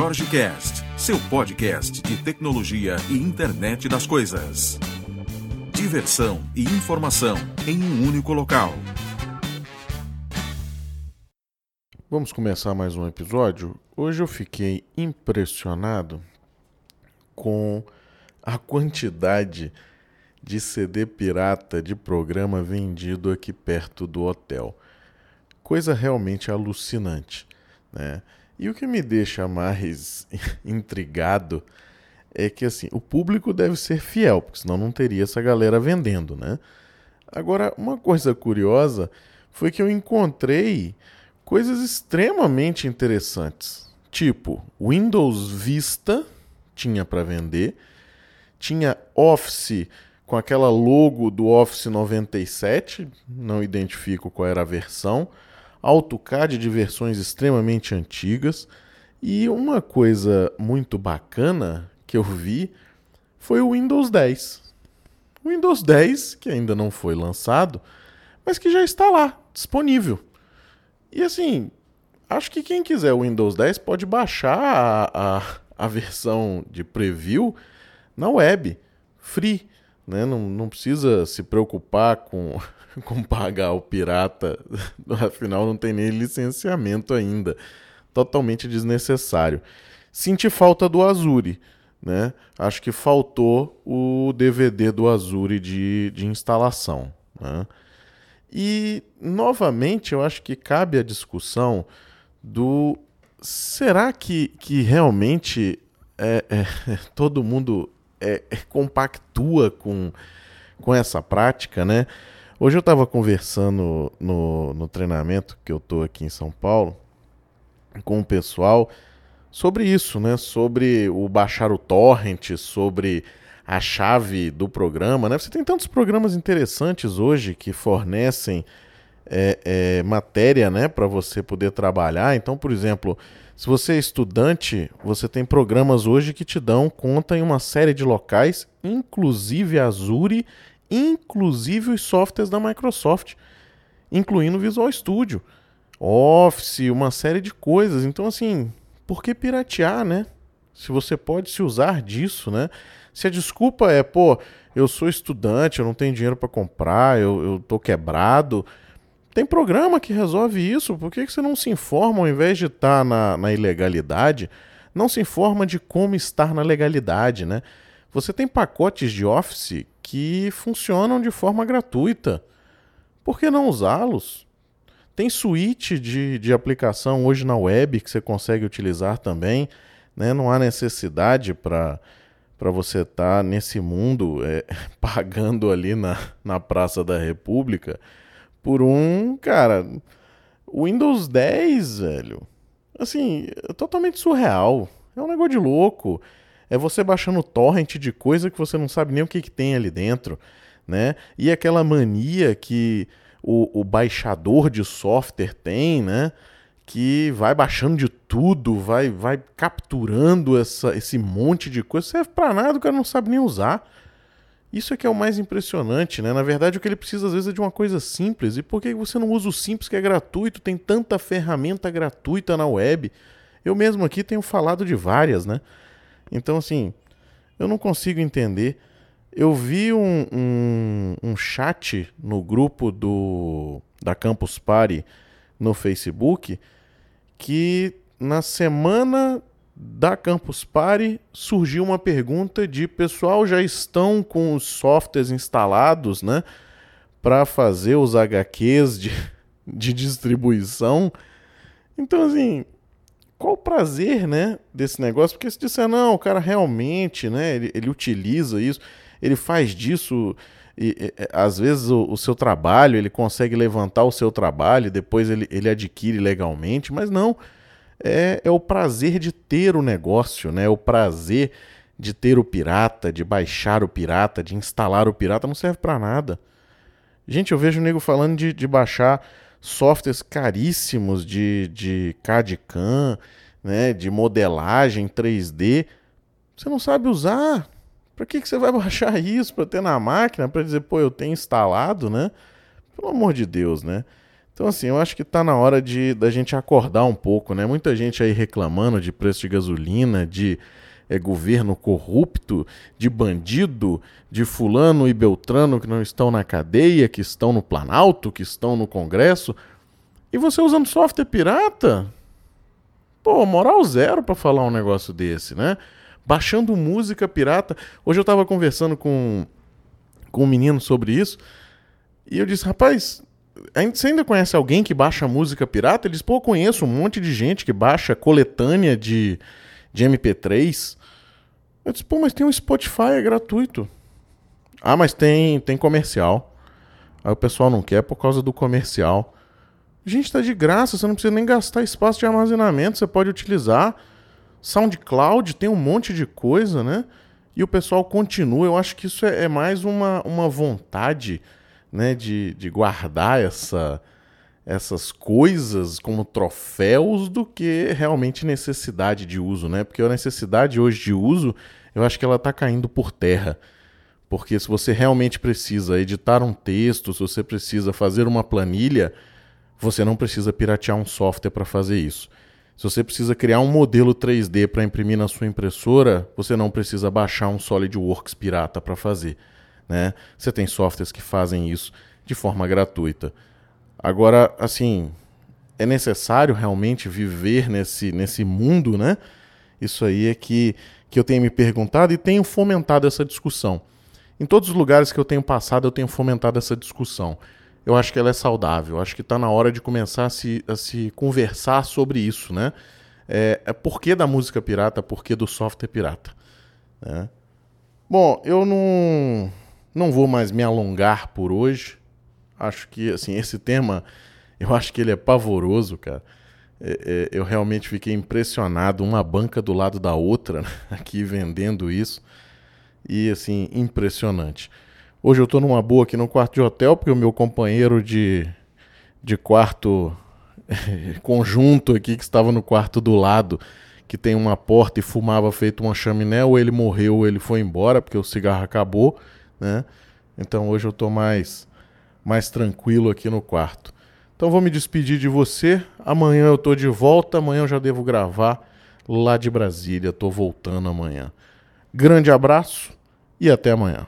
Jorge Cast, seu podcast de tecnologia e internet das coisas. Diversão e informação em um único local. Vamos começar mais um episódio. Hoje eu fiquei impressionado com a quantidade de CD pirata de programa vendido aqui perto do hotel. Coisa realmente alucinante, né? E o que me deixa mais intrigado é que assim, o público deve ser fiel, porque senão não teria essa galera vendendo, né? Agora, uma coisa curiosa foi que eu encontrei coisas extremamente interessantes. Tipo, Windows Vista tinha para vender, tinha Office com aquela logo do Office 97, não identifico qual era a versão, AutoCAD de versões extremamente antigas, e uma coisa muito bacana que eu vi foi o Windows 10. O Windows 10, que ainda não foi lançado, mas que já está lá, disponível. E assim, acho que quem quiser o Windows 10 pode baixar a, a, a versão de preview na web, free. Né? Não, não precisa se preocupar com, com pagar o pirata, afinal não tem nem licenciamento ainda. Totalmente desnecessário. Senti falta do Azure. Né? Acho que faltou o DVD do Azure de, de instalação. Né? E, novamente, eu acho que cabe a discussão do será que, que realmente é, é, todo mundo é, é, compactua com, com essa prática, né? Hoje eu estava conversando no, no treinamento que eu estou aqui em São Paulo com o pessoal sobre isso, né? Sobre o baixar o torrent, sobre a chave do programa, né? Você tem tantos programas interessantes hoje que fornecem é, é, matéria, né, para você poder trabalhar. Então, por exemplo, se você é estudante, você tem programas hoje que te dão conta em uma série de locais, inclusive Azure, inclusive os softwares da Microsoft, incluindo Visual Studio, Office, uma série de coisas. Então, assim, por que piratear, né? Se você pode se usar disso, né? Se a desculpa é, pô, eu sou estudante, eu não tenho dinheiro para comprar, eu, eu tô quebrado, tem programa que resolve isso. Por que, que você não se informa, ao invés de estar tá na, na ilegalidade, não se informa de como estar na legalidade, né? Você tem pacotes de Office que funcionam de forma gratuita. Por que não usá-los? Tem suíte de, de aplicação hoje na web que você consegue utilizar também. Né? Não há necessidade para você estar tá nesse mundo é, pagando ali na, na Praça da República por um, cara, Windows 10, velho. Assim, é totalmente surreal. É um negócio de louco. É você baixando torrent de coisa que você não sabe nem o que, que tem ali dentro, né? E aquela mania que o, o baixador de software tem, né? Que vai baixando de tudo, vai, vai capturando essa, esse monte de coisa. Serve pra nada, o cara não sabe nem usar. Isso é que é o mais impressionante, né? Na verdade, o que ele precisa às vezes é de uma coisa simples. E por que você não usa o simples que é gratuito? Tem tanta ferramenta gratuita na web. Eu mesmo aqui tenho falado de várias, né? Então, assim, eu não consigo entender. Eu vi um, um, um chat no grupo do da Campus Party no Facebook que na semana da Campus Party surgiu uma pergunta de pessoal já estão com os softwares instalados, né, para fazer os HQs de, de distribuição. Então assim, qual o prazer, né, desse negócio? Porque se disser não, o cara realmente, né, ele, ele utiliza isso, ele faz disso e, e, às vezes o, o, seu trabalho, ele consegue levantar o seu trabalho, depois ele, ele adquire legalmente, mas não é, é o prazer de ter o negócio, né? É o prazer de ter o pirata, de baixar o pirata, de instalar o pirata, não serve para nada. Gente, eu vejo o nego falando de, de baixar softwares caríssimos de, de CAD-CAM, né, de modelagem 3D. Você não sabe usar. Para que, que você vai baixar isso para ter na máquina, para dizer, pô, eu tenho instalado, né? Pelo amor de Deus, né? Então, assim, eu acho que está na hora de da gente acordar um pouco, né? Muita gente aí reclamando de preço de gasolina, de é, governo corrupto, de bandido, de fulano e beltrano que não estão na cadeia, que estão no Planalto, que estão no Congresso. E você usando software pirata? Pô, moral zero para falar um negócio desse, né? Baixando música pirata. Hoje eu estava conversando com, com um menino sobre isso. E eu disse, rapaz, você ainda conhece alguém que baixa música pirata? Ele disse, pô, eu conheço um monte de gente que baixa coletânea de, de MP3. Eu disse, pô, mas tem um Spotify, é gratuito. Ah, mas tem, tem comercial. Aí o pessoal não quer por causa do comercial. Gente, tá de graça, você não precisa nem gastar espaço de armazenamento, você pode utilizar. SoundCloud tem um monte de coisa, né? E o pessoal continua. Eu acho que isso é, é mais uma, uma vontade né, de, de guardar essa, essas coisas como troféus do que realmente necessidade de uso, né? Porque a necessidade hoje de uso, eu acho que ela está caindo por terra. Porque se você realmente precisa editar um texto, se você precisa fazer uma planilha, você não precisa piratear um software para fazer isso. Se você precisa criar um modelo 3D para imprimir na sua impressora, você não precisa baixar um SolidWorks pirata para fazer. Né? Você tem softwares que fazem isso de forma gratuita. Agora, assim, é necessário realmente viver nesse, nesse mundo, né? Isso aí é que, que eu tenho me perguntado e tenho fomentado essa discussão. Em todos os lugares que eu tenho passado, eu tenho fomentado essa discussão eu acho que ela é saudável. Eu acho que está na hora de começar a se, a se conversar sobre isso, né? É, é por que da música pirata, por que do software pirata. Né? Bom, eu não, não vou mais me alongar por hoje. Acho que assim esse tema, eu acho que ele é pavoroso, cara. É, é, eu realmente fiquei impressionado, uma banca do lado da outra, né? aqui vendendo isso. E assim, impressionante. Hoje eu estou numa boa aqui no quarto de hotel, porque o meu companheiro de, de quarto conjunto aqui, que estava no quarto do lado, que tem uma porta e fumava feito uma chaminé, ou ele morreu ou ele foi embora, porque o cigarro acabou, né? Então hoje eu estou mais, mais tranquilo aqui no quarto. Então vou me despedir de você. Amanhã eu estou de volta, amanhã eu já devo gravar lá de Brasília. Estou voltando amanhã. Grande abraço e até amanhã.